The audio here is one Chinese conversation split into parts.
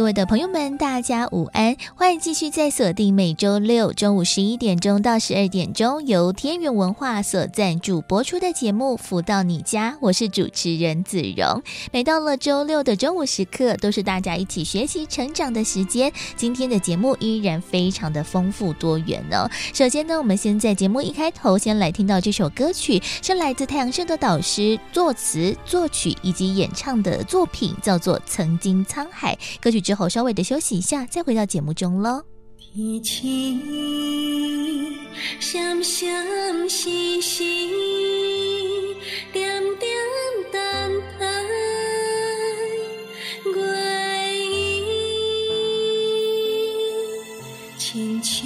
各位的朋友们，大家午安！欢迎继续在锁定每周六中午十一点钟到十二点钟由天元文化所赞助播出的节目《福到你家》，我是主持人子荣。每到了周六的中午时刻，都是大家一起学习成长的时间。今天的节目依然非常的丰富多元哦。首先呢，我们先在节目一开头先来听到这首歌曲，是来自太阳社的导师作词、作曲以及演唱的作品，叫做《曾经沧海》歌曲。之后稍微的休息一下，再回到节目中喽。天晴，闪闪兮兮，点点等待，归依，亲像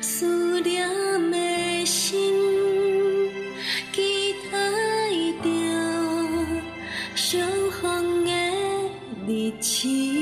思念一起，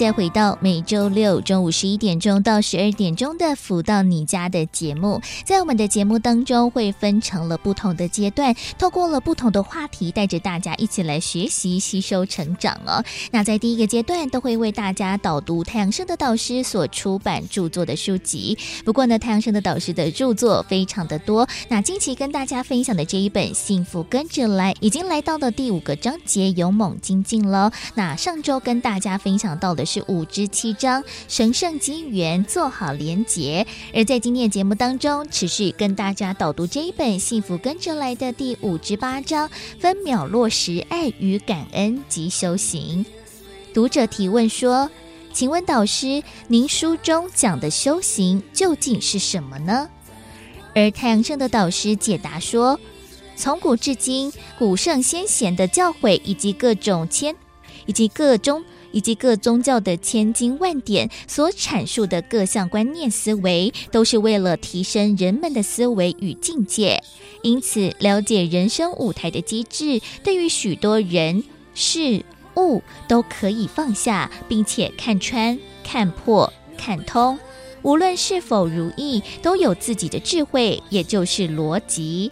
再回到每周六中午十一点钟到十二点钟的“福到你家”的节目，在我们的节目当中会分成了不同的阶段，透过了不同的话题，带着大家一起来学习、吸收、成长哦。那在第一个阶段，都会为大家导读太阳盛德导师所出版著作的书籍。不过呢，太阳盛德导师的著作非常的多。那近期跟大家分享的这一本《幸福跟着来》，已经来到了第五个章节，勇猛精进了。那上周跟大家分享到的是五至七章神圣机缘，做好连结。而在今天的节目当中，持续跟大家导读这一本《幸福跟着来的》第五至八章，分秒落实爱与感恩及修行。读者提问说：“请问导师，您书中讲的修行究竟是什么呢？”而太阳圣的导师解答说：“从古至今，古圣先贤的教诲以及各种千以及各种。”以及各宗教的千经万典所阐述的各项观念思维，都是为了提升人们的思维与境界。因此，了解人生舞台的机制，对于许多人事物都可以放下，并且看穿、看破、看通。无论是否如意，都有自己的智慧，也就是逻辑。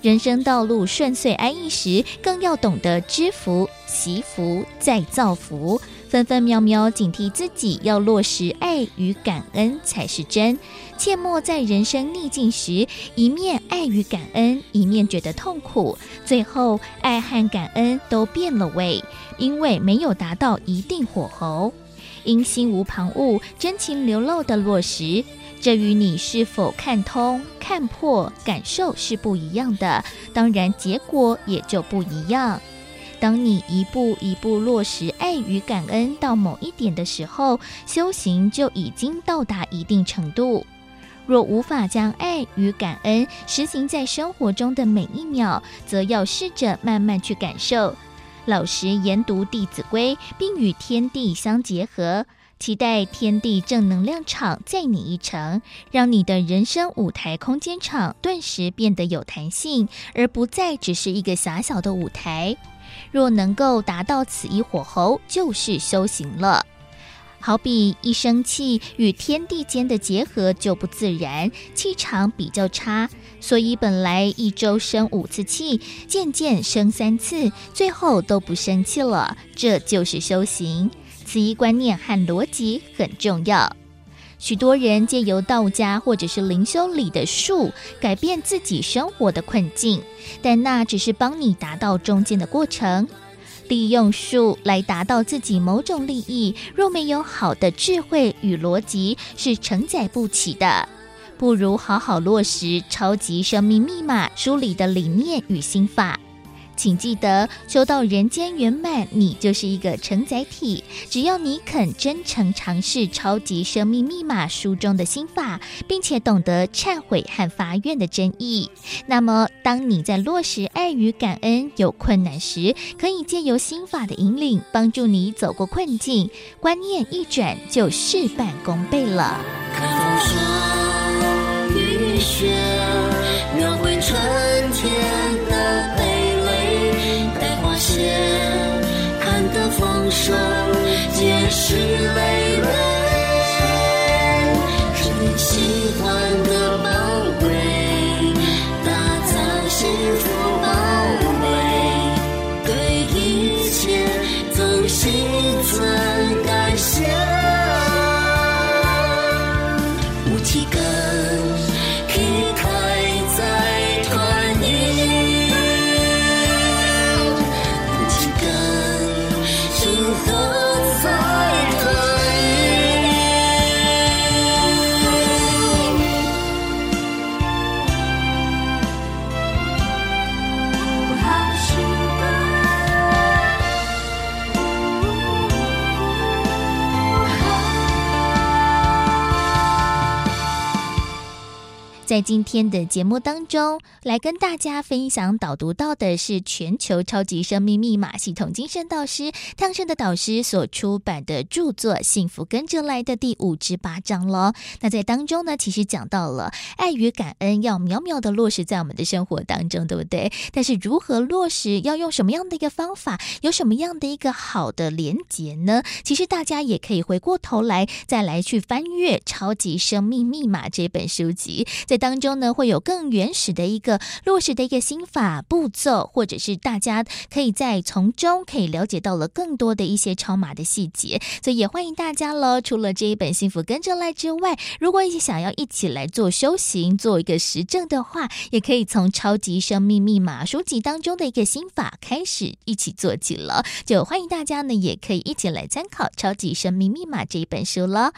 人生道路顺遂安逸时，更要懂得知福、惜福、再造福。分分秒秒警惕自己，要落实爱与感恩才是真。切莫在人生逆境时，一面爱与感恩，一面觉得痛苦，最后爱和感恩都变了味，因为没有达到一定火候。应心无旁骛，真情流露的落实，这与你是否看通、看破、感受是不一样的，当然结果也就不一样。当你一步一步落实爱与感恩到某一点的时候，修行就已经到达一定程度。若无法将爱与感恩实行在生活中的每一秒，则要试着慢慢去感受，老实研读《弟子规》，并与天地相结合。期待天地正能量场载你一程，让你的人生舞台空间场顿时变得有弹性，而不再只是一个狭小的舞台。若能够达到此一火候，就是修行了。好比一生气与天地间的结合就不自然，气场比较差，所以本来一周生五次气，渐渐生三次，最后都不生气了。这就是修行。此一观念和逻辑很重要。许多人借由道家或者是灵修里的术改变自己生活的困境，但那只是帮你达到中间的过程。利用术来达到自己某种利益，若没有好的智慧与逻辑，是承载不起的。不如好好落实《超级生命密码》书里的理念与心法。请记得，修到人间圆满，你就是一个承载体。只要你肯真诚尝试《超级生命密码》书中的心法，并且懂得忏悔和发愿的真意，那么当你在落实爱与感恩有困难时，可以借由心法的引领，帮助你走过困境。观念一转，就事半功倍了。看风霜雨雪，说。在今天的节目当中，来跟大家分享导读到的是全球超级生命密码系统精神导师汤生的导师所出版的著作《幸福跟着来的》第五至八章了。那在当中呢，其实讲到了爱与感恩要秒秒的落实在我们的生活当中，对不对？但是如何落实，要用什么样的一个方法，有什么样的一个好的连结呢？其实大家也可以回过头来再来去翻阅《超级生命密码》这本书籍，在。当中呢，会有更原始的一个落实的一个心法步骤，或者是大家可以在从中可以了解到了更多的一些超码的细节，所以也欢迎大家喽。除了这一本《幸福跟着来》之外，如果你想要一起来做修行，做一个实证的话，也可以从《超级生命密码》书籍当中的一个心法开始一起做起了。就欢迎大家呢，也可以一起来参考《超级生命密码》这一本书了。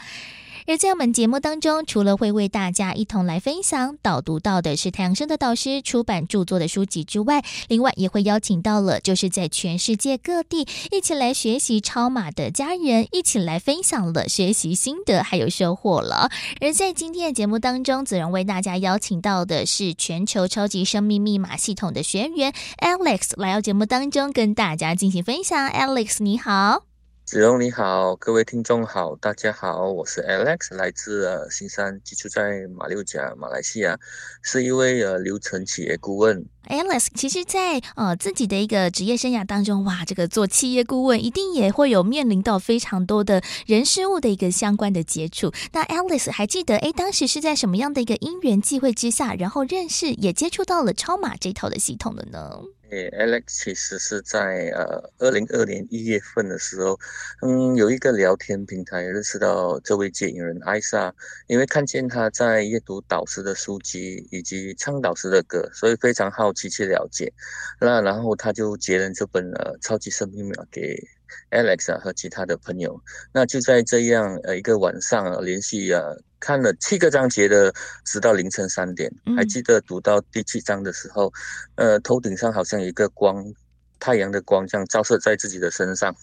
而在我们节目当中，除了会为大家一同来分享导读到的是太阳升的导师出版著作的书籍之外，另外也会邀请到了就是在全世界各地一起来学习超码的家人，一起来分享了学习心得还有收获了。而在今天的节目当中，子荣为大家邀请到的是全球超级生命密码系统的学员 Alex 来到节目当中跟大家进行分享。Alex，你好。子荣你好，各位听众好，大家好，我是 Alex，来自呃新山，居住在马六甲，马来西亚，是一位呃流程企业顾问。Alex，其实在，呃自己的一个职业生涯当中，哇，这个做企业顾问一定也会有面临到非常多的人事物的一个相关的接触。那 Alex 还记得，哎，当时是在什么样的一个因缘际会之下，然后认识也接触到了超马这套的系统的呢？诶，Alex 其实是在呃二零二年一月份的时候，嗯，有一个聊天平台认识到这位接引人艾莎，因为看见他在阅读导师的书籍以及唱导师的歌，所以非常好奇去了解。那然后他就截了这本呃超级生命密码给 Alex 啊和其他的朋友。那就在这样呃一个晚上啊，连续啊。看了七个章节的，直到凌晨三点。还记得读到第七章的时候，呃，头顶上好像有一个光太阳的光这样照射在自己的身上。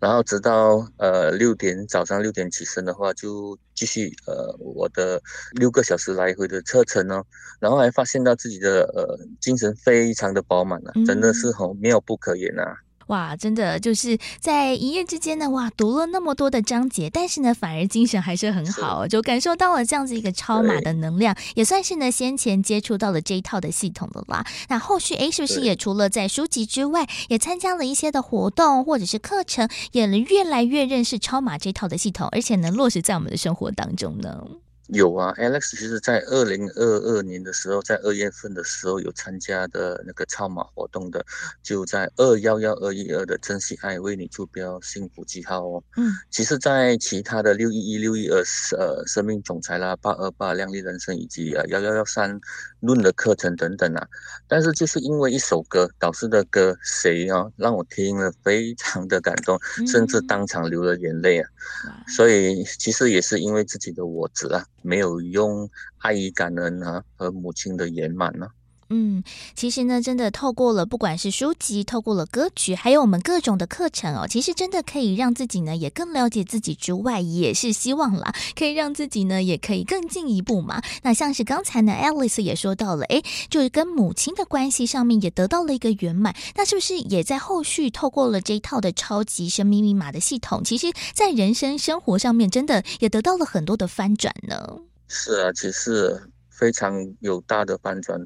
然后直到呃六点早上六点起身的话，就继续呃我的六个小时来回的车程哦，然后还发现到自己的呃精神非常的饱满啊，真的是很妙不可言啊。哇，真的就是在一夜之间呢，哇，读了那么多的章节，但是呢，反而精神还是很好，就感受到了这样子一个超马的能量，也算是呢先前接触到了这一套的系统了啦。那后续诶，是不是也除了在书籍之外，也参加了一些的活动或者是课程，也能越来越认识超马这套的系统，而且能落实在我们的生活当中呢？有啊，Alex 其实在二零二二年的时候，在二月份的时候有参加的那个超马活动的，就在二幺幺二一二的珍惜爱为你助标幸福记号哦。嗯，其实，在其他的六一一六一二呃生命总裁啦、八二八靓丽人生以及呃幺幺幺三论的课程等等啊，但是就是因为一首歌，导师的歌谁啊，让我听了非常的感动，甚至当场流了眼泪啊。嗯、所以其实也是因为自己的我执啊。没有用爱与感恩啊，和母亲的圆满呢。嗯，其实呢，真的透过了不管是书籍，透过了歌曲，还有我们各种的课程哦，其实真的可以让自己呢也更了解自己之外，也是希望啦，可以让自己呢也可以更进一步嘛。那像是刚才呢，Alice 也说到了，诶，就是跟母亲的关系上面也得到了一个圆满。那是不是也在后续透过了这一套的超级生命密码的系统，其实在人生生活上面真的也得到了很多的翻转呢？是啊，其实。非常有大的翻转，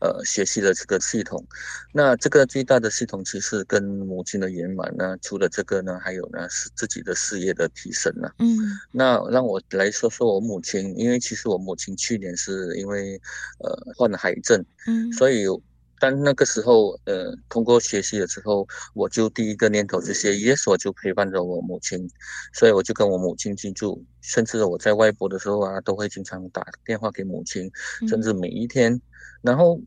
呃，学习的这个系统。那这个最大的系统其实跟母亲的圆满呢，除了这个呢，还有呢是自己的事业的提升呢。嗯，那让我来说说我母亲，因为其实我母亲去年是因为呃患了癌症，嗯，所以。但那个时候，呃，通过学习了之后，我就第一个念头就是 yes，我就陪伴着我母亲，所以我就跟我母亲居住，甚至我在外婆的时候啊，都会经常打电话给母亲，甚至每一天。嗯、然后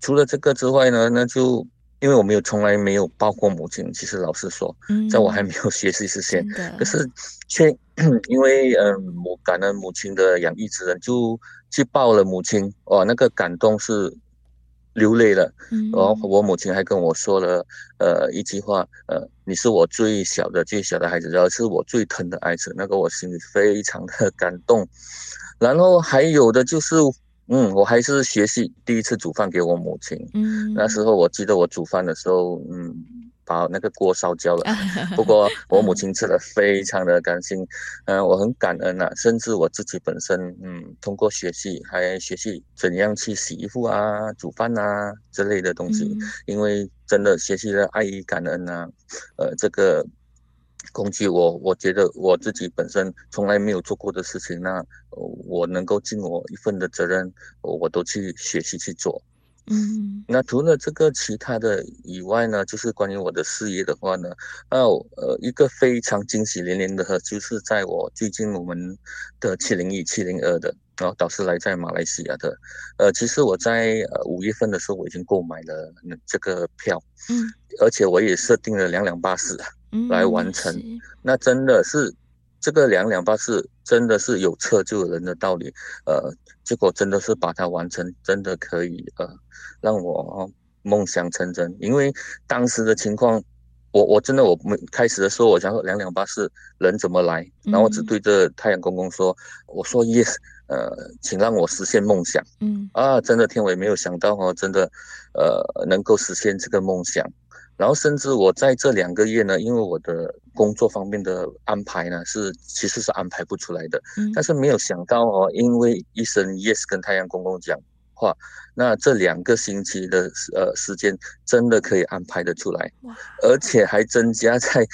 除了这个之外呢，那就因为我没有从来没有抱过母亲，其实老实说，在我还没有学习之前，嗯、可是却 因为嗯我感恩母亲的养育之恩，就去抱了母亲，哇，那个感动是。流泪了，然后我母亲还跟我说了，呃，一句话，呃，你是我最小的最小的孩子，然后是我最疼的孩子，那个我心里非常的感动。然后还有的就是，嗯，我还是学习第一次煮饭给我母亲，嗯，那时候我记得我煮饭的时候，嗯。把那个锅烧焦了，不过我母亲吃了非常的甘心，嗯、呃，我很感恩呐、啊，甚至我自己本身，嗯，通过学习还学习怎样去洗衣服啊、煮饭啊之类的东西，嗯、因为真的学习了爱与感恩啊，呃，这个工具我我觉得我自己本身从来没有做过的事情，那我能够尽我一份的责任，我都去学习去做。嗯，那除了这个其他的以外呢，就是关于我的事业的话呢，那呃一个非常惊喜连连的，就是在我最近我们的七零一七零二的，然后导师来在马来西亚的，呃，其实我在呃五月份的时候我已经购买了这个票，嗯，而且我也设定了两两巴士来完成，嗯、那真的是。这个两两八四真的是有车就有人的道理，呃，结果真的是把它完成，真的可以呃让我梦想成真。因为当时的情况，我我真的我们开始的时候，我想说两两八四人怎么来，然后我只对着太阳公公说，我说 yes，呃，请让我实现梦想。嗯啊，真的天我也没有想到哦，真的呃能够实现这个梦想。然后甚至我在这两个月呢，因为我的工作方面的安排呢，是其实是安排不出来的。嗯。但是没有想到哦，因为一生 yes 跟太阳公公讲话，那这两个星期的呃时间真的可以安排得出来。哇。而且还增加在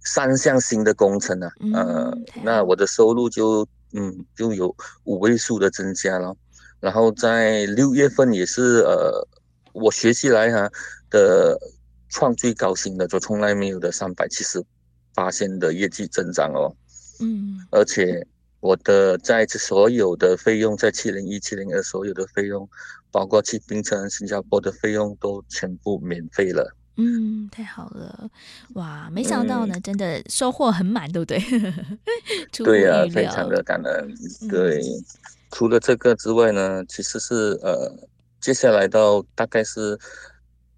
三项新的工程呢，啊，呃，嗯，那我的收入就嗯就有五位数的增加了。然后在六月份也是呃，我学习来哈的。创最高新的，就从来没有的三百七十八千的业绩增长哦，嗯，而且我的在这所有的费用，在七零一、七零二所有的费用，包括去槟城、新加坡的费用都全部免费了。嗯，太好了，哇，没想到呢，嗯、真的收获很满，对不对？对呀、啊，非常的感恩。对，嗯、除了这个之外呢，其实是呃，接下来到大概是。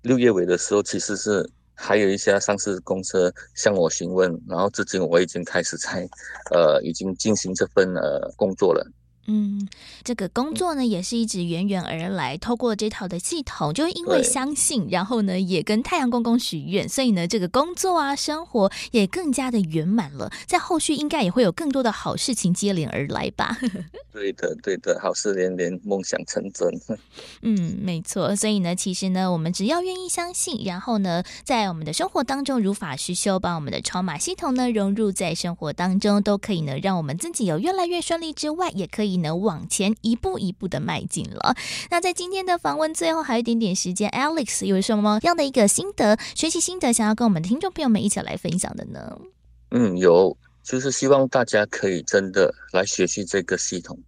六月尾的时候，其实是还有一些上市公司向我询问，然后至今我已经开始在，呃，已经进行这份呃工作了。嗯，这个工作呢，也是一直源源而来。透过这套的系统，就因为相信，然后呢，也跟太阳公公许愿，所以呢，这个工作啊，生活也更加的圆满了。在后续应该也会有更多的好事情接连而来吧？对的，对的，好事连连，梦想成真。嗯，没错。所以呢，其实呢，我们只要愿意相信，然后呢，在我们的生活当中如法实修，把我们的超码系统呢融入在生活当中，都可以呢，让我们自己有越来越顺利之外，也可以。能往前一步一步的迈进了。那在今天的访问最后还有一点点时间，Alex 有什么样的一个心得、学习心得，想要跟我们的听众朋友们一起来分享的呢？嗯，有，就是希望大家可以真的来学习这个系统，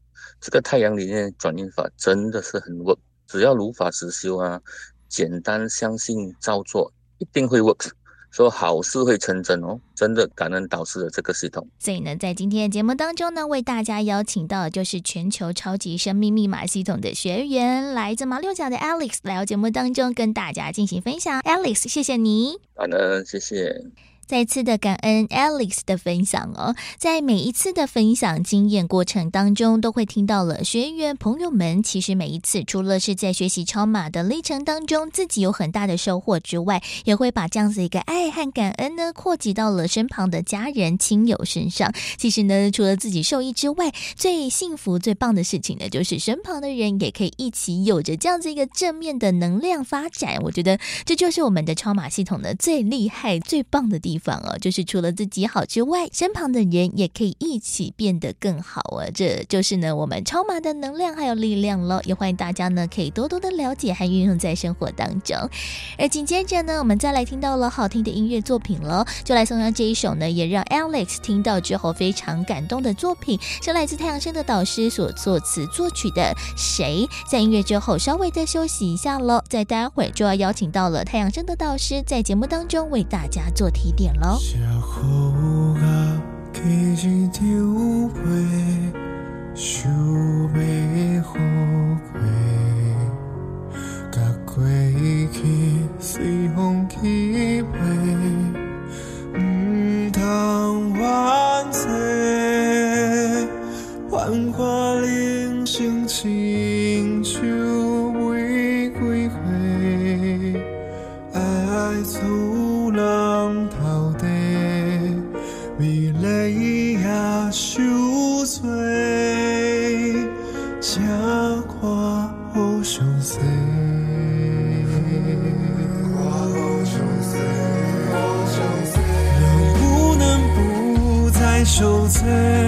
这个太阳里面转运法真的是很 work，只要如法实修啊，简单相信照做，一定会 work。说好事会成真哦，真的感恩导师的这个系统。所以呢，在今天的节目当中呢，为大家邀请到的就是全球超级生命密码系统的学员，来自马六甲的 Alex 来到节目当中跟大家进行分享。Alex，谢谢你。感恩，谢谢。再次的感恩 Alex 的分享哦，在每一次的分享经验过程当中，都会听到了学员朋友们，其实每一次除了是在学习超马的历程当中，自己有很大的收获之外，也会把这样子一个爱和感恩呢，扩及到了身旁的家人亲友身上。其实呢，除了自己受益之外，最幸福、最棒的事情呢，就是身旁的人也可以一起有着这样子一个正面的能量发展。我觉得这就是我们的超马系统呢，最厉害、最棒的地方。方哦，就是除了自己好之外，身旁的人也可以一起变得更好啊！这就是呢，我们超马的能量还有力量喽。也欢迎大家呢，可以多多的了解和运用在生活当中。而紧接着呢，我们再来听到了好听的音乐作品喽，就来送上这一首呢，也让 Alex 听到之后非常感动的作品，是来自太阳升的导师所作词作曲的《谁》。在音乐之后稍微的休息一下喽，再待会就要邀请到了太阳升的导师在节目当中为大家做提点。社雨啊，起一场花，想要富贵，甲过去随风去飞，唔通怨气，幻化人生亲像。相随家国好相随能不能不再受罪？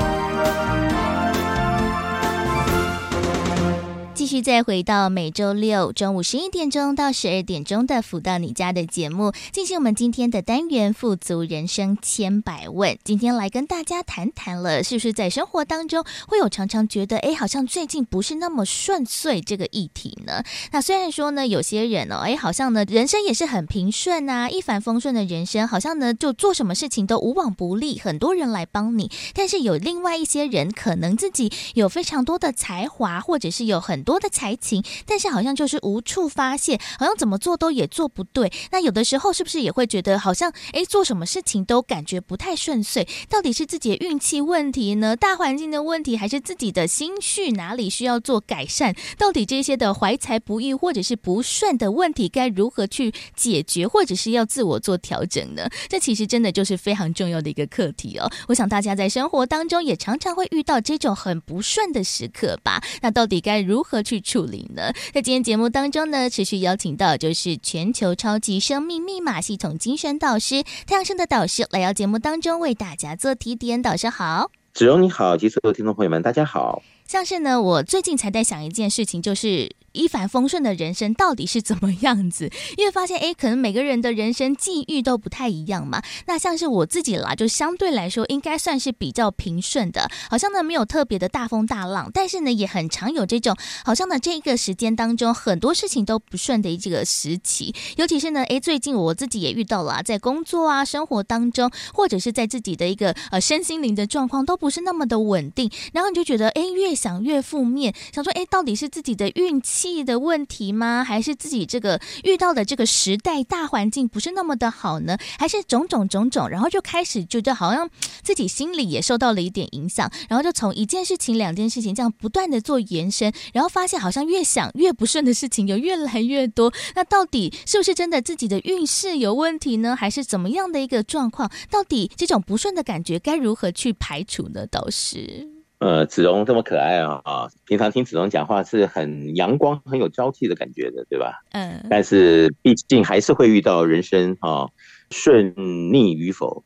续再回到每周六中午十一点钟到十二点钟的《福到你家》的节目，进行我们今天的单元“富足人生千百问”。今天来跟大家谈谈了，是不是在生活当中会有常常觉得，哎，好像最近不是那么顺遂这个议题呢？那虽然说呢，有些人哦，哎，好像呢，人生也是很平顺啊，一帆风顺的人生，好像呢，就做什么事情都无往不利，很多人来帮你。但是有另外一些人，可能自己有非常多的才华，或者是有很多。的才情，但是好像就是无处发泄，好像怎么做都也做不对。那有的时候是不是也会觉得好像诶，做什么事情都感觉不太顺遂？到底是自己的运气问题呢？大环境的问题，还是自己的心绪哪里需要做改善？到底这些的怀才不遇或者是不顺的问题，该如何去解决，或者是要自我做调整呢？这其实真的就是非常重要的一个课题哦。我想大家在生活当中也常常会遇到这种很不顺的时刻吧？那到底该如何处理呢？在今天节目当中呢，持续邀请到就是全球超级生命密码系统精神导师太阳升的导师来到节目当中为大家做提点。导师好，子荣你好，及所有听众朋友们，大家好。像是呢，我最近才在想一件事情，就是。一帆风顺的人生到底是怎么样子？因为发现，哎，可能每个人的人生际遇都不太一样嘛。那像是我自己啦，就相对来说应该算是比较平顺的，好像呢没有特别的大风大浪，但是呢也很常有这种，好像呢这个时间当中很多事情都不顺的这个时期。尤其是呢，哎，最近我自己也遇到了，在工作啊、生活当中，或者是在自己的一个呃身心灵的状况都不是那么的稳定，然后你就觉得，哎，越想越负面，想说，哎，到底是自己的运气？气的问题吗？还是自己这个遇到的这个时代大环境不是那么的好呢？还是种种种种，然后就开始觉得好像自己心里也受到了一点影响，然后就从一件事情、两件事情这样不断的做延伸，然后发现好像越想越不顺的事情有越来越多。那到底是不是真的自己的运势有问题呢？还是怎么样的一个状况？到底这种不顺的感觉该如何去排除呢？导师。呃，子荣这么可爱啊啊！平常听子荣讲话是很阳光、很有朝气的感觉的，对吧？嗯。但是毕竟还是会遇到人生啊顺逆与否，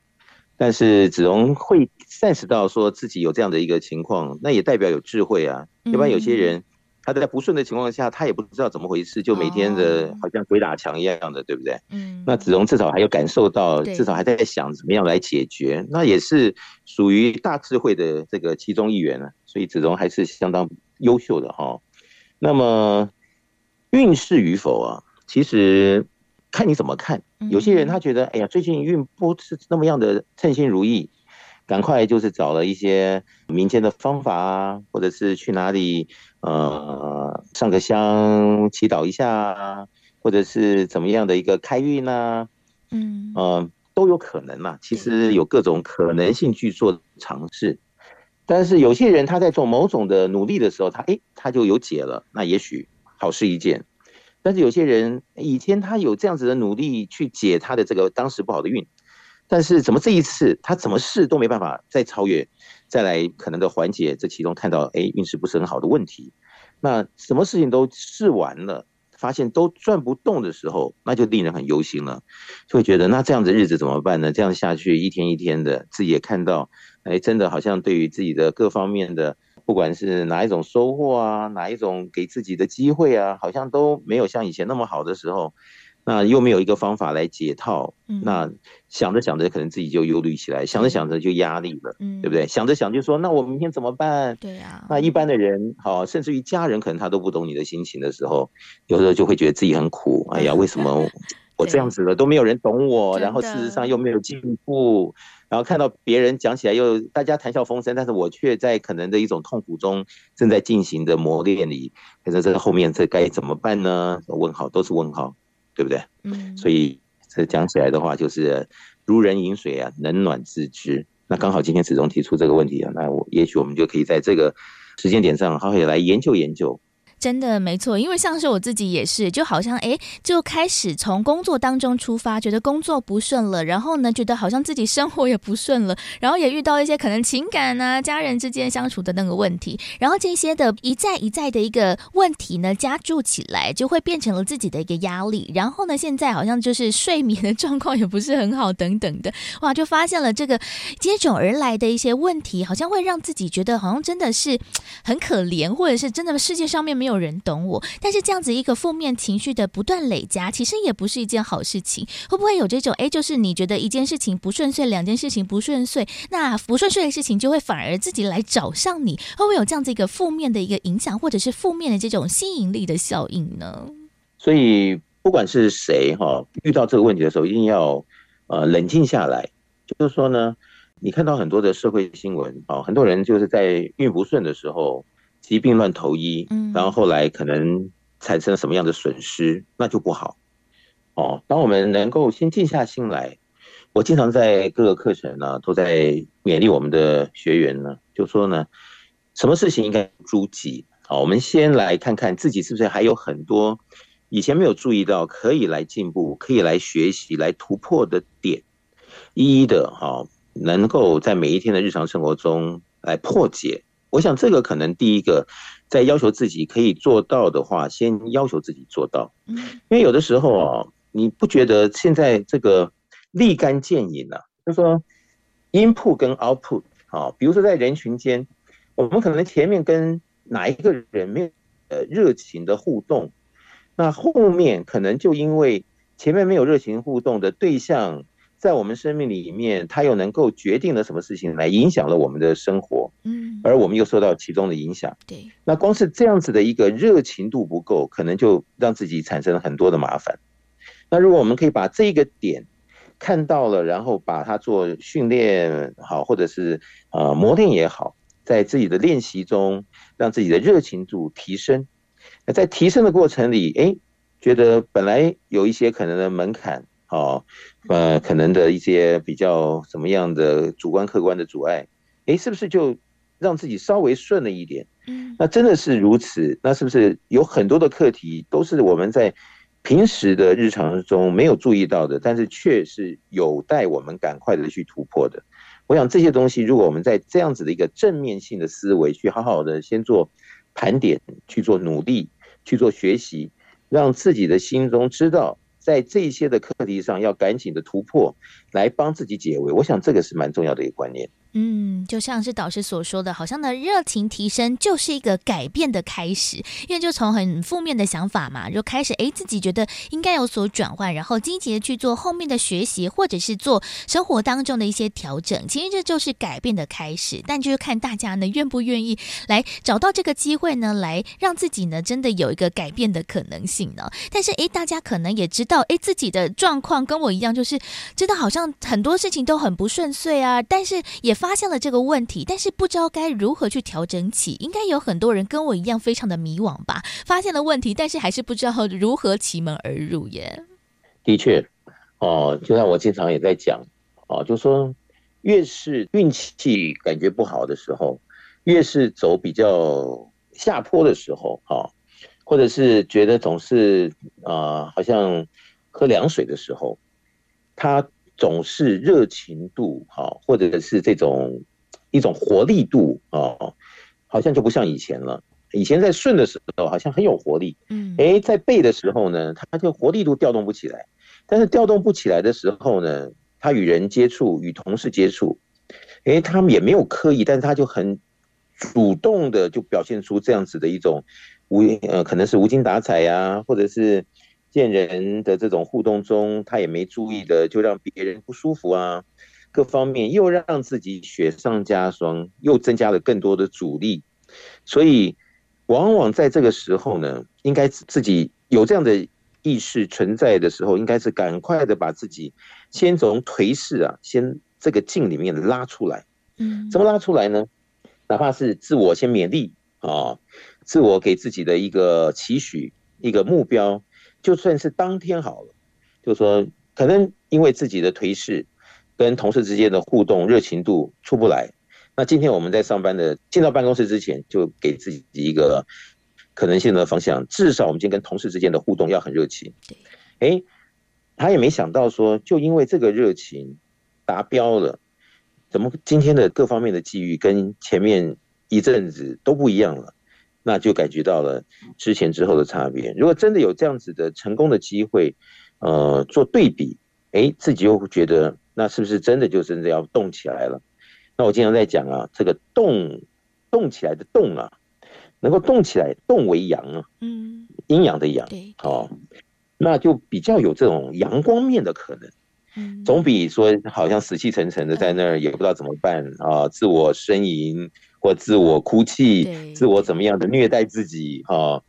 但是子荣会 sense 到说自己有这样的一个情况，那也代表有智慧啊。一般有些人。他在不顺的情况下，他也不知道怎么回事，就每天的好像鬼打墙一样的，对不对？嗯。那子荣至少还有感受到，至少还在想怎么样来解决，那也是属于大智慧的这个其中一员啊。所以子荣还是相当优秀的哈。那么运势与否啊，其实看你怎么看。有些人他觉得，哎呀，最近运不是那么样的称心如意。赶快就是找了一些民间的方法啊，或者是去哪里呃上个香祈祷一下啊，或者是怎么样的一个开运呢？嗯呃都有可能嘛。其实有各种可能性去做尝试，但是有些人他在做某种的努力的时候，他哎他就有解了，那也许好事一件。但是有些人以前他有这样子的努力去解他的这个当时不好的运。但是怎么这一次他怎么试都没办法再超越，再来可能的缓解这其中看到哎运势不是很好的问题，那什么事情都试完了，发现都转不动的时候，那就令人很忧心了，就会觉得那这样子日子怎么办呢？这样下去一天一天的，自己也看到哎真的好像对于自己的各方面的，不管是哪一种收获啊，哪一种给自己的机会啊，好像都没有像以前那么好的时候。那又没有一个方法来解套，嗯、那想着想着，可能自己就忧虑起来，嗯、想着想着就压力了，嗯，对不对？想着想就说，那我明天怎么办？对呀、啊。那一般的人，好，甚至于家人，可能他都不懂你的心情的时候，有时候就会觉得自己很苦。哎呀，为什么我这样子了都没有人懂我？然后事实上又没有进步，然后看到别人讲起来又大家谈笑风生，但是我却在可能的一种痛苦中正在进行的磨练里。可是这后面这该怎么办呢？问号都是问号。对不对？嗯，所以这讲起来的话，就是如人饮水啊，冷暖自知。那刚好今天子荣提出这个问题啊，那我也许我们就可以在这个时间点上好好来研究研究。真的没错，因为像是我自己也是，就好像哎，就开始从工作当中出发，觉得工作不顺了，然后呢，觉得好像自己生活也不顺了，然后也遇到一些可能情感啊、家人之间相处的那个问题，然后这些的一再一再的一个问题呢，加注起来，就会变成了自己的一个压力。然后呢，现在好像就是睡眠的状况也不是很好，等等的，哇，就发现了这个接踵而来的一些问题，好像会让自己觉得好像真的是很可怜，或者是真的世界上面没没有人懂我。但是这样子一个负面情绪的不断累加，其实也不是一件好事情。会不会有这种哎，就是你觉得一件事情不顺遂，两件事情不顺遂，那不顺遂的事情就会反而自己来找上你？会不会有这样子一个负面的一个影响，或者是负面的这种吸引力的效应呢？所以不管是谁哈，遇到这个问题的时候，一定要呃冷静下来。就是说呢，你看到很多的社会新闻啊，很多人就是在运不顺的时候，疾病乱投医，嗯，然后后来可能产生了什么样的损失，那就不好。哦，当我们能够先静下心来，我经常在各个课程呢，都在勉励我们的学员呢，就说呢，什么事情应该诸己。好，我们先来看看自己是不是还有很多以前没有注意到可以来进步、可以来学习、来突破的点。一一的哈，能够在每一天的日常生活中来破解。我想这个可能第一个，在要求自己可以做到的话，先要求自己做到。因为有的时候啊，你不觉得现在这个立竿见影啊？就是说，input 跟 output 啊，比如说在人群间，我们可能前面跟哪一个人没有呃热情的互动，那后面可能就因为前面没有热情互动的对象。在我们生命里面，它又能够决定了什么事情来影响了我们的生活，嗯，而我们又受到其中的影响，对。那光是这样子的一个热情度不够，可能就让自己产生了很多的麻烦。那如果我们可以把这个点看到了，然后把它做训练好，或者是呃磨练也好，在自己的练习中，让自己的热情度提升。那在提升的过程里，哎，觉得本来有一些可能的门槛。哦，呃，可能的一些比较什么样的主观客观的阻碍，诶，是不是就让自己稍微顺了一点？嗯，那真的是如此？那是不是有很多的课题都是我们在平时的日常中没有注意到的，但是却是有待我们赶快的去突破的？我想这些东西，如果我们在这样子的一个正面性的思维去好好的先做盘点，去做努力，去做学习，让自己的心中知道。在这些的课题上，要赶紧的突破，来帮自己解围。我想这个是蛮重要的一个观念。嗯，就像是导师所说的，好像呢，热情提升就是一个改变的开始，因为就从很负面的想法嘛，就开始哎，自己觉得应该有所转换，然后积极的去做后面的学习，或者是做生活当中的一些调整。其实这就是改变的开始，但就是看大家呢愿不愿意来找到这个机会呢，来让自己呢真的有一个改变的可能性呢。但是哎，大家可能也知道，哎，自己的状况跟我一样，就是真的好像很多事情都很不顺遂啊，但是也发现了这个问题，但是不知道该如何去调整起，应该有很多人跟我一样非常的迷惘吧？发现了问题，但是还是不知道如何奇门而入耶。的确，哦，就像我经常也在讲，哦，就说越是运气感觉不好的时候，越是走比较下坡的时候，哈，或者是觉得总是啊、好像喝凉水的时候，他。总是热情度哈，或者是这种一种活力度啊，好像就不像以前了。以前在顺的时候，好像很有活力，嗯，哎，在背的时候呢，他就活力度调动不起来。但是调动不起来的时候呢，他与人接触，与同事接触，哎，他们也没有刻意，但是他就很主动的就表现出这样子的一种无呃，可能是无精打采呀，或者是。见人的这种互动中，他也没注意的，就让别人不舒服啊，各方面又让自己雪上加霜，又增加了更多的阻力。所以，往往在这个时候呢，应该自己有这样的意识存在的时候，应该是赶快的把自己先从颓势啊，先这个境里面拉出来。嗯，怎么拉出来呢？哪怕是自我先勉励啊，自我给自己的一个期许，一个目标。就算是当天好了，就说可能因为自己的颓势，跟同事之间的互动热情度出不来，那今天我们在上班的进到办公室之前，就给自己一个可能性的方向，至少我们今天跟同事之间的互动要很热情。对，哎，他也没想到说，就因为这个热情达标了，怎么今天的各方面的际遇跟前面一阵子都不一样了？那就感觉到了之前之后的差别。如果真的有这样子的成功的机会，呃，做对比，哎，自己又觉得那是不是真的就真的要动起来了？那我经常在讲啊，这个动动起来的动啊。能够动起来，动为阳啊，嗯，阴阳的阳，对，哦，那就比较有这种阳光面的可能，嗯，总比说好像死气沉沉的在那儿也不知道怎么办啊，自我呻吟或自我哭泣，自我怎么样的虐待自己啊，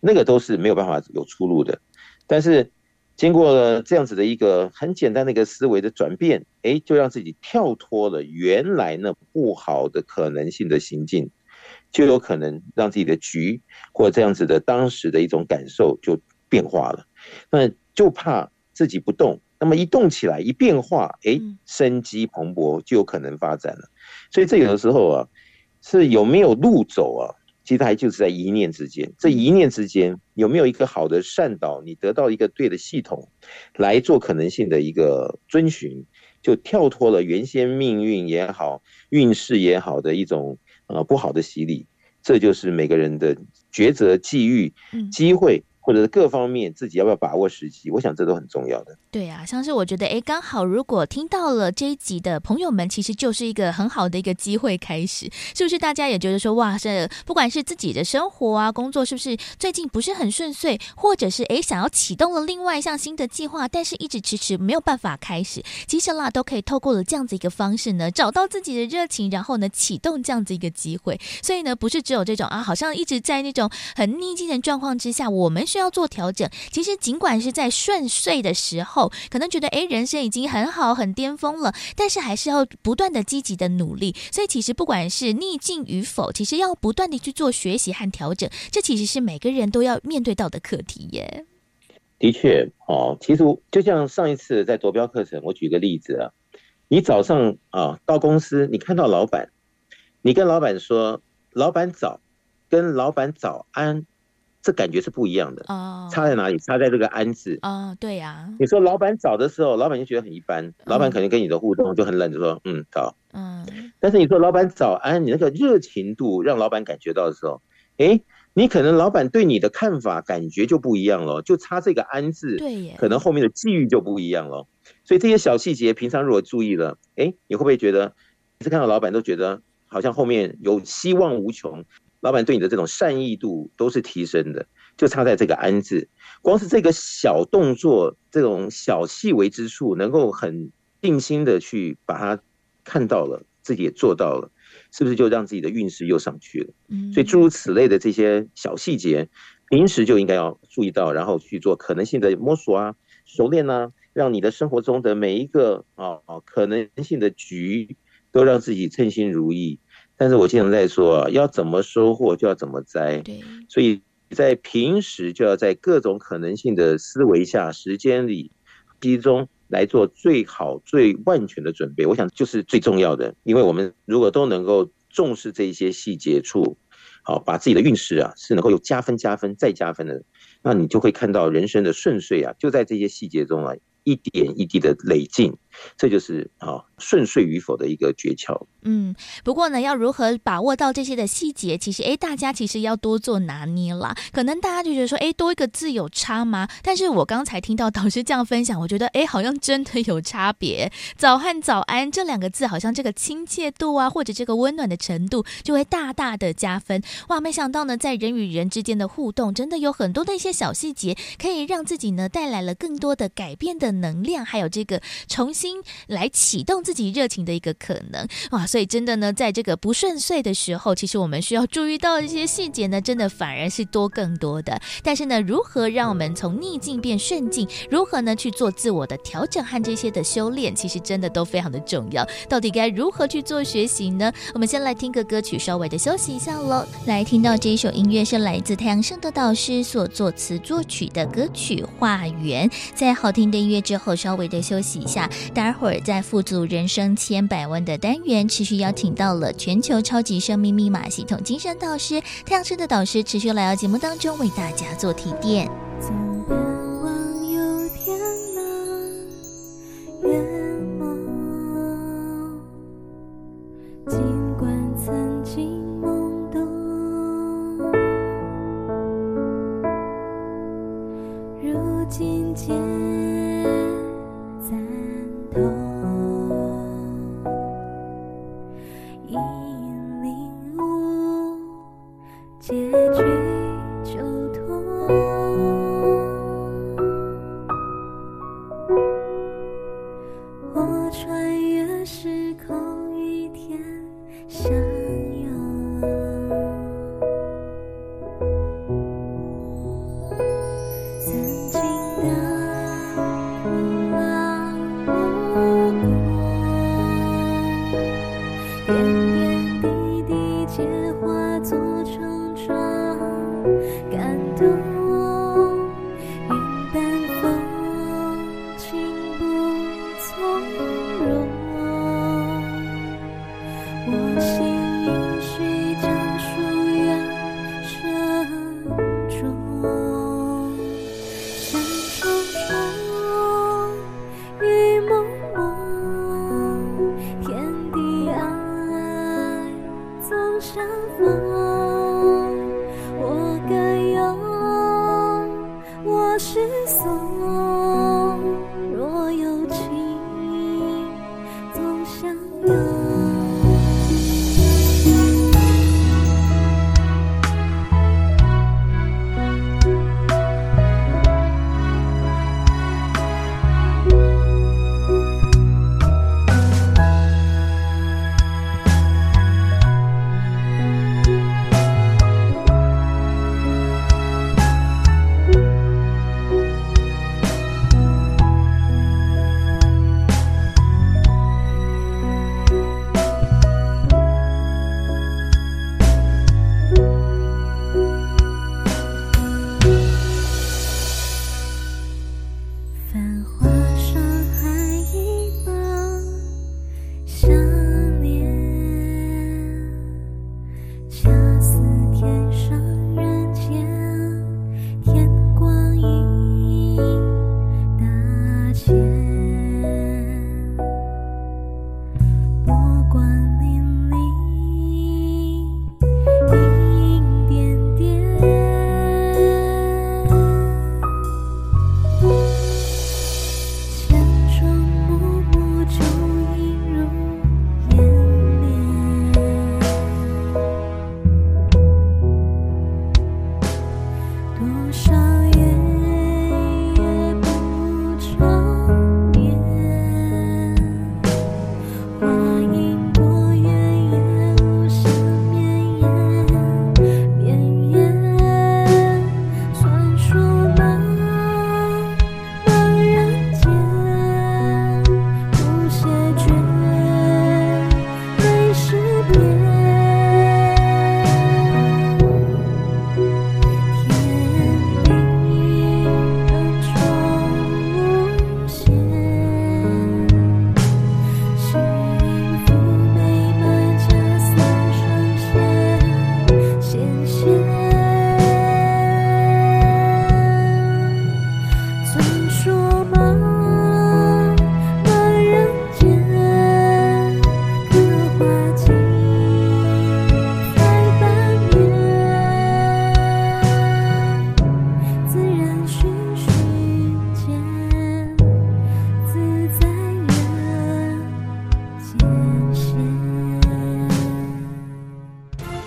那个都是没有办法有出路的。但是经过了这样子的一个很简单的一个思维的转变，哎，就让自己跳脱了原来那不好的可能性的行径。就有可能让自己的局或这样子的当时的一种感受就变化了，那就怕自己不动，那么一动起来一变化，哎，生机蓬勃就有可能发展了。所以这有的时候啊，是有没有路走啊？其实还就是在一念之间，这一念之间有没有一个好的善导，你得到一个对的系统来做可能性的一个遵循，就跳脱了原先命运也好、运势也好的一种。呃，不好的洗礼，这就是每个人的抉择、际遇、机会。或者是各方面自己要不要把握时机，我想这都很重要的。对啊，像是我觉得，哎，刚好如果听到了这一集的朋友们，其实就是一个很好的一个机会开始，是不是？大家也觉得说，哇，这不管是自己的生活啊、工作，是不是最近不是很顺遂，或者是哎想要启动了另外一项新的计划，但是一直迟迟没有办法开始，其实啦，都可以透过了这样子一个方式呢，找到自己的热情，然后呢启动这样子一个机会。所以呢，不是只有这种啊，好像一直在那种很逆境的状况之下，我们。需要做调整。其实，尽管是在顺遂的时候，可能觉得诶，人生已经很好、很巅峰了，但是还是要不断的积极的努力。所以，其实不管是逆境与否，其实要不断的去做学习和调整。这其实是每个人都要面对到的课题耶。的确，哦，其实就像上一次在夺标课程，我举个例子啊，你早上啊到公司，你看到老板，你跟老板说“老板早”，跟“老板早安”。这感觉是不一样的哦，差在哪里？差在这个“安”字哦，对呀、啊。你说老板早的时候，老板就觉得很一般，老板可能跟你的互动就很冷，就说嗯早。嗯。但是你说老板早安，你那个热情度让老板感觉到的时候，哎，你可能老板对你的看法感觉就不一样了，就差这个“安”字，对耶，可能后面的际遇就不一样了。所以这些小细节，平常如果注意了，哎，你会不会觉得每次看到老板都觉得好像后面有希望无穷？老板对你的这种善意度都是提升的，就差在这个“安”字。光是这个小动作，这种小细微之处，能够很定心的去把它看到了，自己也做到了，是不是就让自己的运势又上去了？嗯。所以诸如此类的这些小细节，平时就应该要注意到，然后去做可能性的摸索啊、熟练啊，让你的生活中的每一个啊可能性的局，都让自己称心如意。但是我经常在说，要怎么收获就要怎么栽。对，所以在平时就要在各种可能性的思维下、时间里集中来做最好、最万全的准备。我想就是最重要的，因为我们如果都能够重视这些细节处，好，把自己的运势啊是能够有加分、加分再加分的，那你就会看到人生的顺遂啊，就在这些细节中啊，一点一滴的累进。这就是啊顺遂与否的一个诀窍。嗯，不过呢，要如何把握到这些的细节？其实，哎，大家其实要多做拿捏啦。可能大家就觉得说，哎，多一个字有差吗？但是我刚才听到导师这样分享，我觉得，哎，好像真的有差别。早和早安这两个字，好像这个亲切度啊，或者这个温暖的程度，就会大大的加分。哇，没想到呢，在人与人之间的互动，真的有很多的一些小细节，可以让自己呢带来了更多的改变的能量，还有这个重新。心来启动自己热情的一个可能哇，所以真的呢，在这个不顺遂的时候，其实我们需要注意到一些细节呢，真的反而是多更多的。但是呢，如何让我们从逆境变顺境，如何呢去做自我的调整和这些的修炼，其实真的都非常的重要。到底该如何去做学习呢？我们先来听个歌曲，稍微的休息一下喽。来听到这一首音乐是来自太阳盛德导师所作词作曲的歌曲《化缘》。在好听的音乐之后，稍微的休息一下。待会儿在富足人生千百万的单元，持续邀请到了全球超级生命密码系统精神导师太阳盛德导师，持续来到节目当中为大家做提点。结局。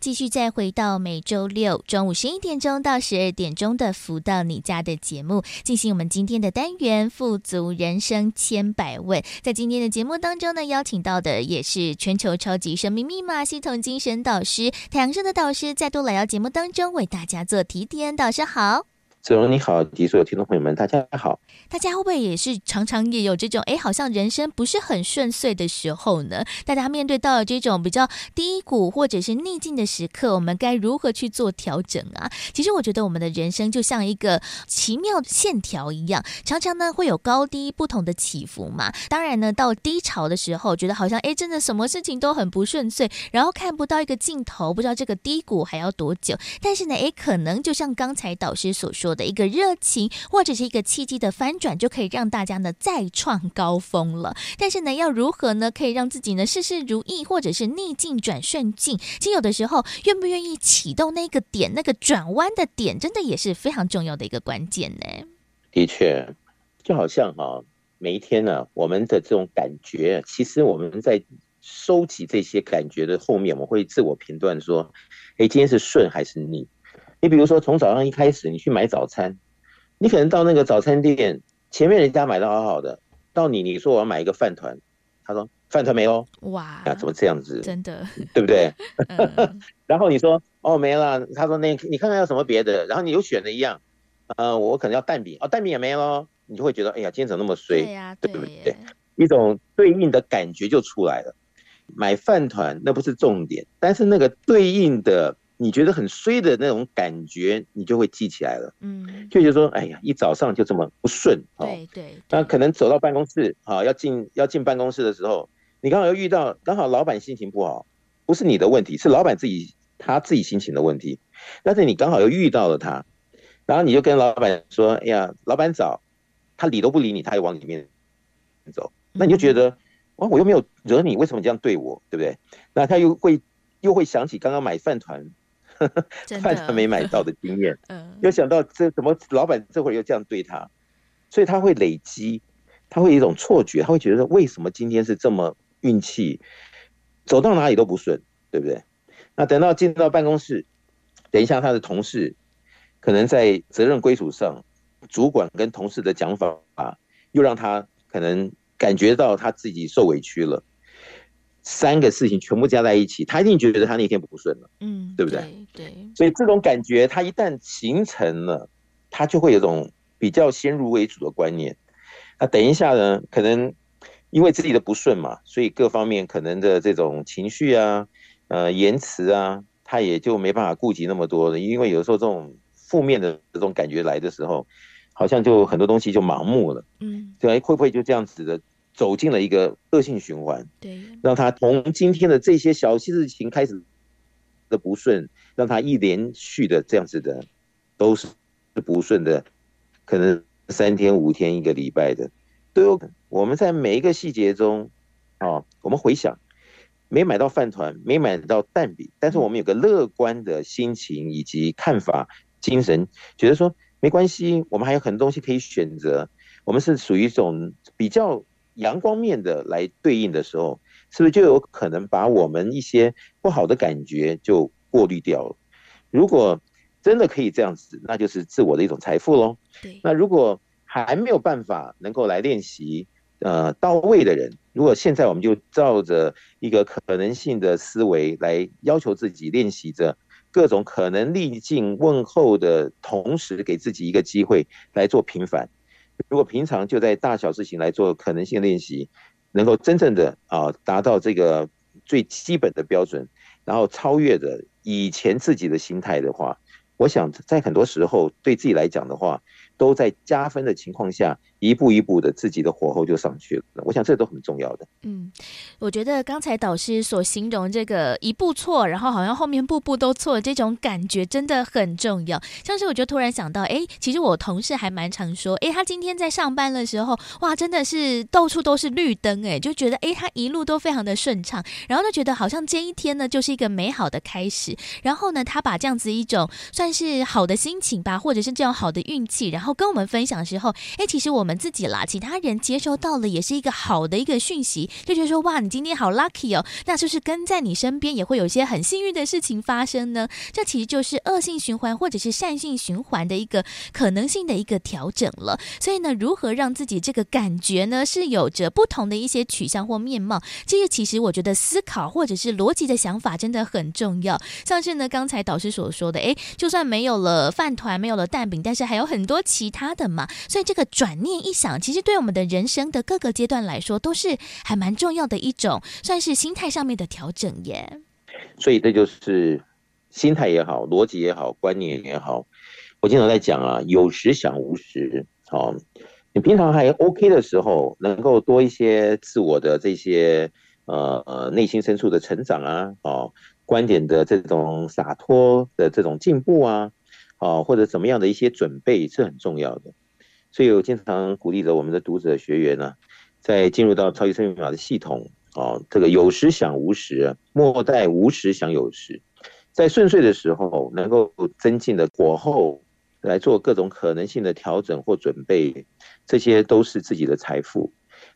继续再回到每周六中午十一点钟到十二点钟的“福到你家”的节目，进行我们今天的单元“富足人生千百问”。在今天的节目当中呢，邀请到的也是全球超级生命密码系统精神导师太阳社的导师，再度来到节目当中为大家做提点。导师好。子荣你好，及所有听众朋友们，大家好。大家会不会也是常常也有这种哎，好像人生不是很顺遂的时候呢？大家面对到了这种比较低谷或者是逆境的时刻，我们该如何去做调整啊？其实我觉得我们的人生就像一个奇妙线条一样，常常呢会有高低不同的起伏嘛。当然呢，到低潮的时候，觉得好像哎，真的什么事情都很不顺遂，然后看不到一个尽头，不知道这个低谷还要多久。但是呢，哎，可能就像刚才导师所说。我的一个热情或者是一个契机的翻转，就可以让大家呢再创高峰了。但是呢，要如何呢可以让自己呢事事如意，或者是逆境转顺境？其实有的时候，愿不愿意启动那个点，那个转弯的点，真的也是非常重要的一个关键呢。的确，就好像哈、每一天呢，我们的这种感觉，其实我们在收集这些感觉的后面，我们会自我评断说：哎，今天是顺还是逆？你比如说，从早上一开始，你去买早餐，你可能到那个早餐店前面，人家买的好好的，到你你说我要买一个饭团，他说饭团没哦，哇，啊，怎么这样子？真的，对不对？嗯、然后你说哦没了，他说那你看看有什么别的，然后你又选了一样，呃，我可能要蛋饼，哦蛋饼也没了，你就会觉得哎呀，今天怎么那么衰？对呀、啊，对不对？一种对应的感觉就出来了。买饭团那不是重点，但是那个对应的。你觉得很衰的那种感觉，你就会记起来了。嗯，就觉得说，哎呀，一早上就这么不顺。对对。那可能走到办公室啊，要进要进办公室的时候，你刚好又遇到，刚好老板心情不好，不是你的问题，是老板自己他自己心情的问题。但是你刚好又遇到了他，然后你就跟老板说：“哎呀，老板早。”他理都不理你，他又往里面走。那你就觉得，哇，我又没有惹你，为什么这样对我？对不对？那他又会又会想起刚刚买饭团。饭团没买到的经验，嗯，又想到这怎么老板这会儿又这样对他，所以他会累积，他会有一种错觉，他会觉得为什么今天是这么运气，走到哪里都不顺，对不对？那等到进到办公室，等一下他的同事可能在责任归属上，主管跟同事的讲法啊，又让他可能感觉到他自己受委屈了。三个事情全部加在一起，他一定觉得他那天不顺了，嗯，对不对？对，对，所以这种感觉，他一旦形成了，他就会有种比较先入为主的观念。那等一下呢，可能因为自己的不顺嘛，所以各方面可能的这种情绪啊，呃，言辞啊，他也就没办法顾及那么多了。因为有时候这种负面的这种感觉来的时候，好像就很多东西就盲目了，嗯，对，会不会就这样子的？走进了一个恶性循环，对，让他从今天的这些小事情开始的不顺，让他一连续的这样子的都是不顺的，可能三天五天一个礼拜的都有。我们在每一个细节中，啊，我们回想，没买到饭团，没买到蛋饼，但是我们有个乐观的心情以及看法精神，觉得说没关系，我们还有很多东西可以选择，我们是属于一种比较。阳光面的来对应的时候，是不是就有可能把我们一些不好的感觉就过滤掉了？如果真的可以这样子，那就是自我的一种财富喽。对。那如果还没有办法能够来练习，呃，到位的人，如果现在我们就照着一个可能性的思维来要求自己练习着各种可能逆境问候的同时，给自己一个机会来做平反。如果平常就在大小事情来做可能性练习，能够真正的啊达到这个最基本的标准，然后超越的以前自己的心态的话，我想在很多时候对自己来讲的话，都在加分的情况下，一步一步的自己的火候就上去了。我想这都很重要的。嗯，我觉得刚才导师所形容这个一步错，然后好像后面步步都错，这种感觉真的很重要。像是我就突然想到，哎，其实我同事还蛮常说，哎，他今天在上班的时候，哇，真的是到处都是绿灯，哎，就觉得哎，他一路都非常的顺畅，然后就觉得好像这一天呢就是一个美好的开始。然后呢，他把这样子一种算是好的心情吧，或者是这样好的运气，然后。跟我们分享的时候，哎，其实我们们自己啦，其他人接收到了也是一个好的一个讯息，就觉得说哇，你今天好 lucky 哦，那就是跟在你身边也会有一些很幸运的事情发生呢？这其实就是恶性循环或者是善性循环的一个可能性的一个调整了。所以呢，如何让自己这个感觉呢是有着不同的一些取向或面貌？这个其实我觉得思考或者是逻辑的想法真的很重要。像是呢，刚才导师所说的，诶，就算没有了饭团，没有了蛋饼，但是还有很多其他的嘛。所以这个转念一想，其实对我们的人生的各个阶段来说，都是还蛮重要的一种，算是心态上面的调整耶。所以这就是心态也好，逻辑也好，观念也好。我经常在讲啊，有时想无时。好，你平常还 OK 的时候，能够多一些自我的这些呃呃内心深处的成长啊，哦，观点的这种洒脱的这种进步啊，哦，或者怎么样的一些准备是很重要的。所以我经常鼓励着我们的读者学员呢，在进入到超级生命密码的系统，啊，这个有时想无时，莫待无时想有时，在顺遂的时候能够增进的果后来做各种可能性的调整或准备，这些都是自己的财富。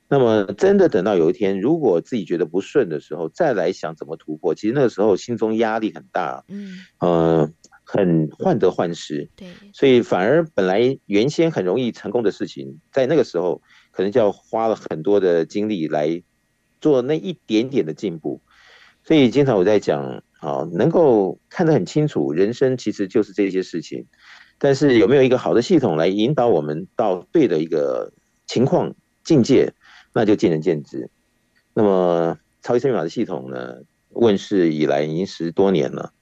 那么真的等到有一天，如果自己觉得不顺的时候，再来想怎么突破，其实那个时候心中压力很大，嗯，呃。很患得患失，对，所以反而本来原先很容易成功的事情，在那个时候可能就要花了很多的精力来做那一点点的进步。所以经常我在讲，啊，能够看得很清楚，人生其实就是这些事情。但是有没有一个好的系统来引导我们到对的一个情况境界，那就见仁见智。那么超级生命密码的系统呢，问世以来已经十多年了。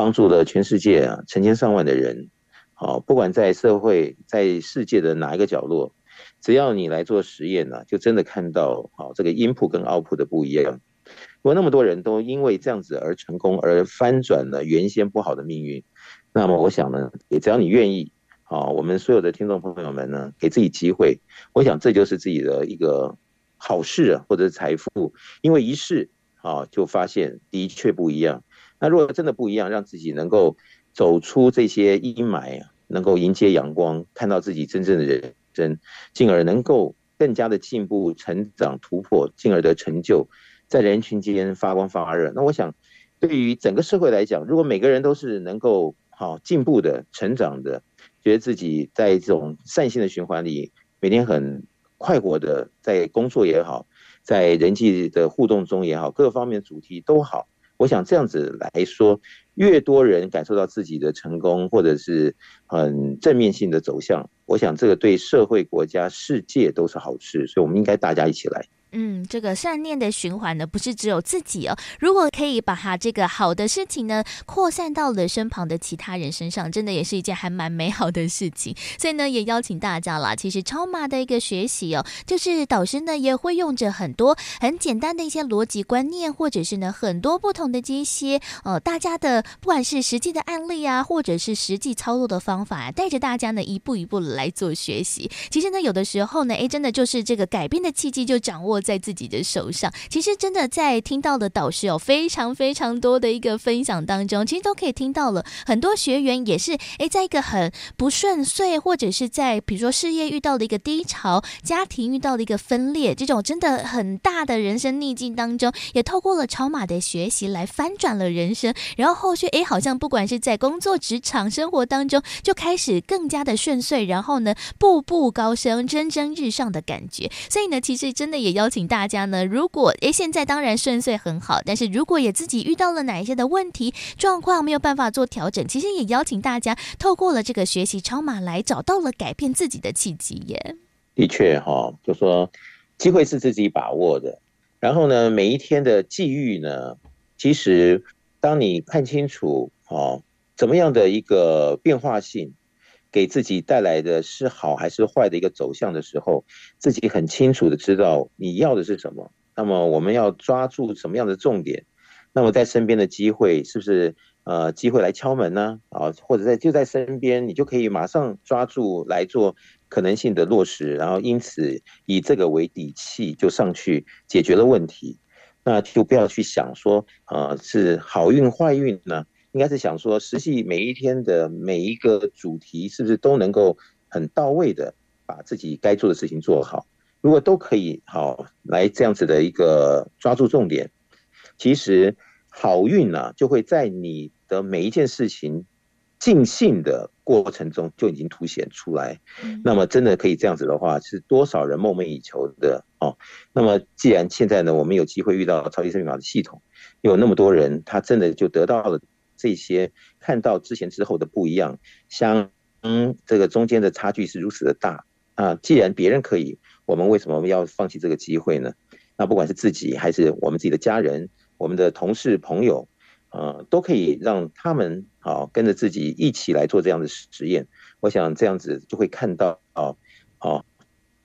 帮助了全世界啊，成千上万的人，好，不管在社会，在世界的哪一个角落，只要你来做实验呢，就真的看到好这个阴谱跟 output 的不一样。如果那么多人都因为这样子而成功，而翻转了原先不好的命运，那么我想呢，也只要你愿意，啊，我们所有的听众朋友们呢，给自己机会，我想这就是自己的一个好事啊，或者是财富，因为一试啊，就发现的确不一样。那如果真的不一样，让自己能够走出这些阴霾，能够迎接阳光，看到自己真正的人生，进而能够更加的进步、成长、突破，进而的成就，在人群间发光发热。那我想，对于整个社会来讲，如果每个人都是能够好进步的、成长的，觉得自己在这种善性的循环里，每天很快活的，在工作也好，在人际的互动中也好，各方面主题都好。我想这样子来说，越多人感受到自己的成功，或者是很正面性的走向，我想这个对社会、国家、世界都是好事，所以我们应该大家一起来。嗯，这个善念的循环呢，不是只有自己哦。如果可以把它这个好的事情呢，扩散到了身旁的其他人身上，真的也是一件还蛮美好的事情。所以呢，也邀请大家啦，其实超马的一个学习哦，就是导师呢也会用着很多很简单的一些逻辑观念，或者是呢很多不同的这些呃大家的不管是实际的案例啊，或者是实际操作的方法啊，带着大家呢一步一步来做学习。其实呢，有的时候呢，诶，真的就是这个改变的契机就掌握在自己的手上，其实真的在听到的导师有非常非常多的一个分享当中，其实都可以听到了很多学员也是诶，在一个很不顺遂，或者是在比如说事业遇到的一个低潮，家庭遇到的一个分裂，这种真的很大的人生逆境当中，也透过了超码的学习来翻转了人生，然后后续诶，好像不管是在工作、职场、生活当中，就开始更加的顺遂，然后呢步步高升、蒸蒸日上的感觉。所以呢，其实真的也要请大家呢，如果诶现在当然顺遂很好，但是如果也自己遇到了哪一些的问题状况没有办法做调整，其实也邀请大家透过了这个学习超马来找到了改变自己的契机耶。的确哈、哦，就说机会是自己把握的，然后呢，每一天的际遇呢，其实当你看清楚哦，怎么样的一个变化性。给自己带来的是好还是坏的一个走向的时候，自己很清楚的知道你要的是什么。那么我们要抓住什么样的重点？那么在身边的机会是不是呃机会来敲门呢？啊，或者在就在身边，你就可以马上抓住来做可能性的落实，然后因此以这个为底气就上去解决了问题。那就不要去想说呃是好运坏运呢？应该是想说，实际每一天的每一个主题，是不是都能够很到位的把自己该做的事情做好。如果都可以好来这样子的一个抓住重点，其实好运呢、啊、就会在你的每一件事情尽兴的过程中就已经凸显出来。那么真的可以这样子的话，是多少人梦寐以求的哦。那么既然现在呢，我们有机会遇到超级生命密码的系统，有那么多人，他真的就得到了这些，看到之前之后的不一样，像嗯这个中间的差距是如此的大啊。既然别人可以。我们为什么要放弃这个机会呢？那不管是自己还是我们自己的家人、我们的同事朋友，呃，都可以让他们啊跟着自己一起来做这样的实验。我想这样子就会看到啊啊，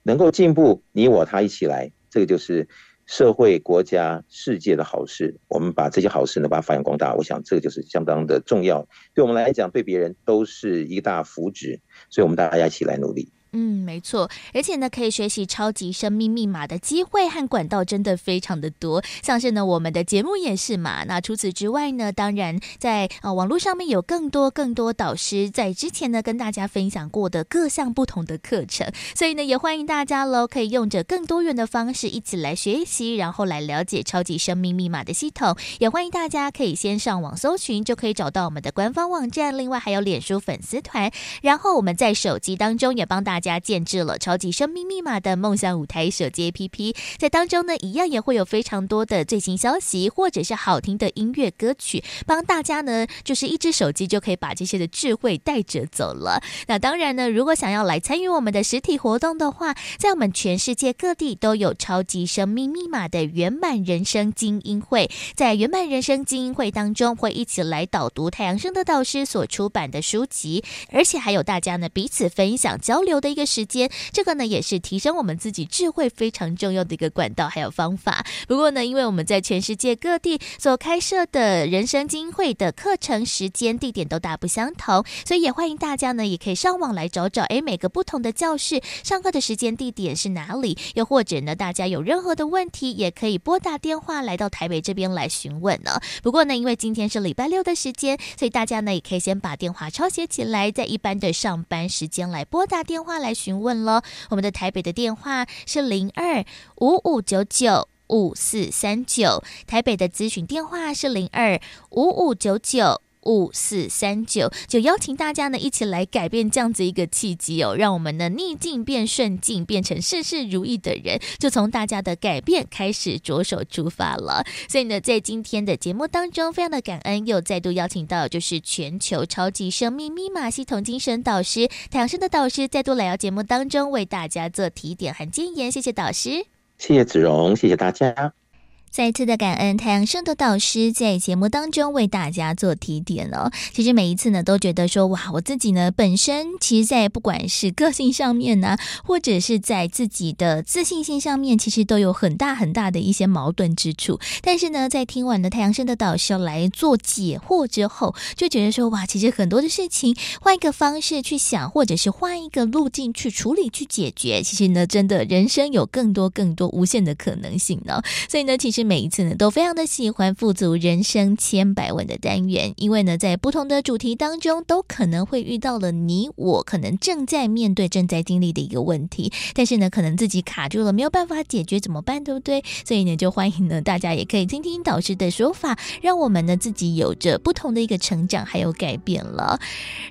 能够进步，你我他一起来，这个就是社会、国家、世界的好事。我们把这些好事呢，把它发扬光大。我想这个就是相当的重要，对我们来讲，对别人都是一大福祉。所以，我们大家一起来努力。嗯，没错，而且呢，可以学习超级生命密码的机会和管道真的非常的多，像是呢，我们的节目也是嘛。那除此之外呢，当然在呃网络上面有更多更多导师在之前呢跟大家分享过的各项不同的课程，所以呢，也欢迎大家喽，可以用着更多元的方式一起来学习，然后来了解超级生命密码的系统。也欢迎大家可以先上网搜寻，就可以找到我们的官方网站，另外还有脸书粉丝团，然后我们在手机当中也帮大家。家建置了超级生命密码的梦想舞台手机 APP，在当中呢，一样也会有非常多的最新消息，或者是好听的音乐歌曲，帮大家呢，就是一只手机就可以把这些的智慧带着走了。那当然呢，如果想要来参与我们的实体活动的话，在我们全世界各地都有超级生命密码的圆满人生精英会，在圆满人生精英会当中，会一起来导读太阳生的导师所出版的书籍，而且还有大家呢彼此分享交流的。一个时间，这个呢也是提升我们自己智慧非常重要的一个管道还有方法。不过呢，因为我们在全世界各地所开设的人生精英会的课程时间地点都大不相同，所以也欢迎大家呢也可以上网来找找，哎，每个不同的教室上课的时间地点是哪里？又或者呢，大家有任何的问题，也可以拨打电话来到台北这边来询问呢。不过呢，因为今天是礼拜六的时间，所以大家呢也可以先把电话抄写起来，在一般的上班时间来拨打电话来。询问喽，我们的台北的电话是零二五五九九五四三九，台北的咨询电话是零二五五九九。五四三九，就邀请大家呢一起来改变这样子一个契机哦，让我们呢逆境变顺境，变成事事如意的人，就从大家的改变开始着手出发了。所以呢，在今天的节目当中，非常的感恩，又再度邀请到就是全球超级生命密码系统精神导师太阳盛德导师，再度来到节目当中为大家做提点和建言。谢谢导师，谢谢子荣，谢谢大家。再次的感恩太阳盛德导师在节目当中为大家做提点哦。其实每一次呢，都觉得说哇，我自己呢本身其实，在不管是个性上面呢，或者是在自己的自信心上面，其实都有很大很大的一些矛盾之处。但是呢，在听完了太阳盛德导师来做解惑之后，就觉得说哇，其实很多的事情换一个方式去想，或者是换一个路径去处理去解决，其实呢，真的人生有更多更多无限的可能性呢。所以呢，其实。是每一次呢，都非常的喜欢富足人生千百万的单元，因为呢，在不同的主题当中，都可能会遇到了你我可能正在面对、正在经历的一个问题，但是呢，可能自己卡住了，没有办法解决，怎么办？对不对？所以呢，就欢迎呢，大家也可以听听导师的说法，让我们呢自己有着不同的一个成长还有改变了。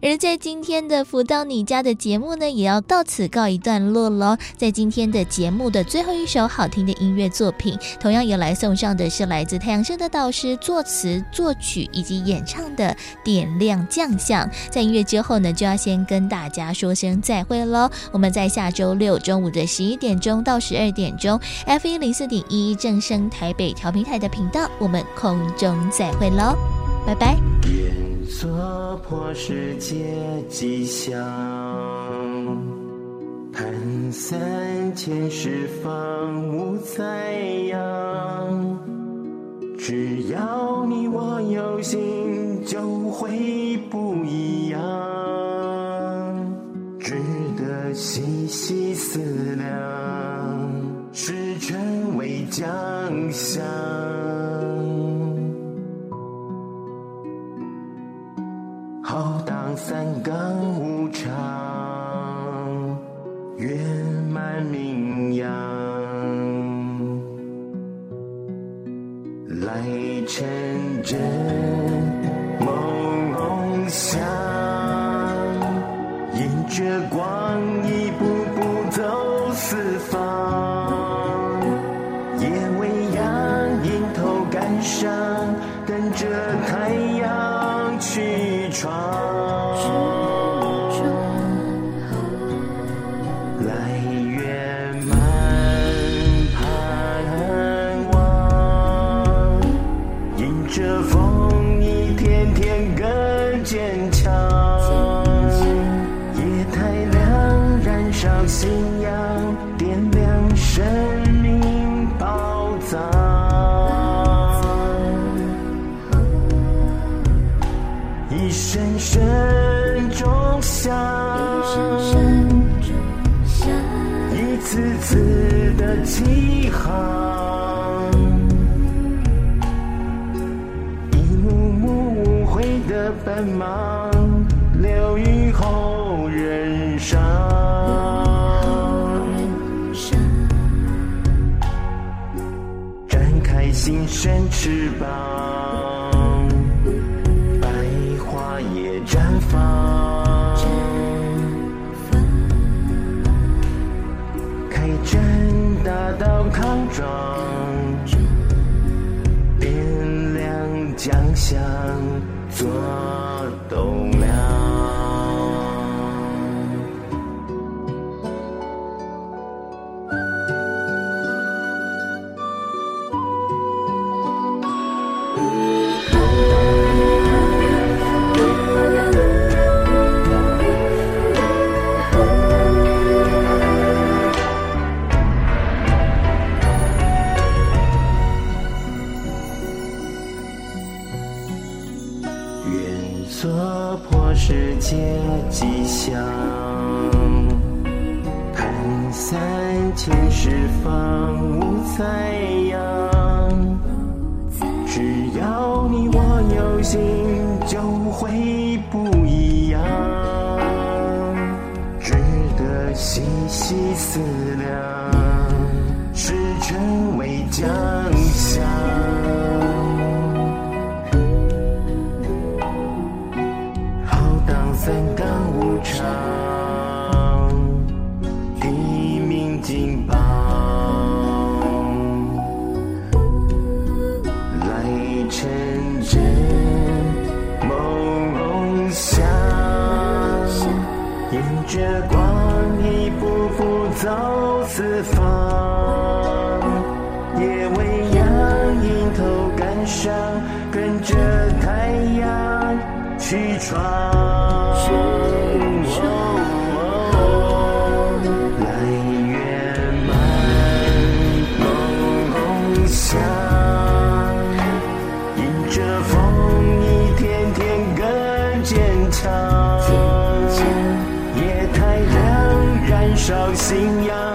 而在今天的福到你家的节目呢，也要到此告一段落喽。在今天的节目的最后一首好听的音乐作品，同样也来。送上的是来自太阳盛德导师作词作曲以及演唱的《点亮将相》。在音乐之后呢，就要先跟大家说声再会喽。我们在下周六中午的十一点钟到十二点钟，F 一零四点一正声台北调频台的频道，我们空中再会喽，拜拜。盼三千世方无彩阳，只要你我有心，就会不一样，值得细细思量，使成为将相，浩荡三纲无常。双点亮家乡昨冬找信仰。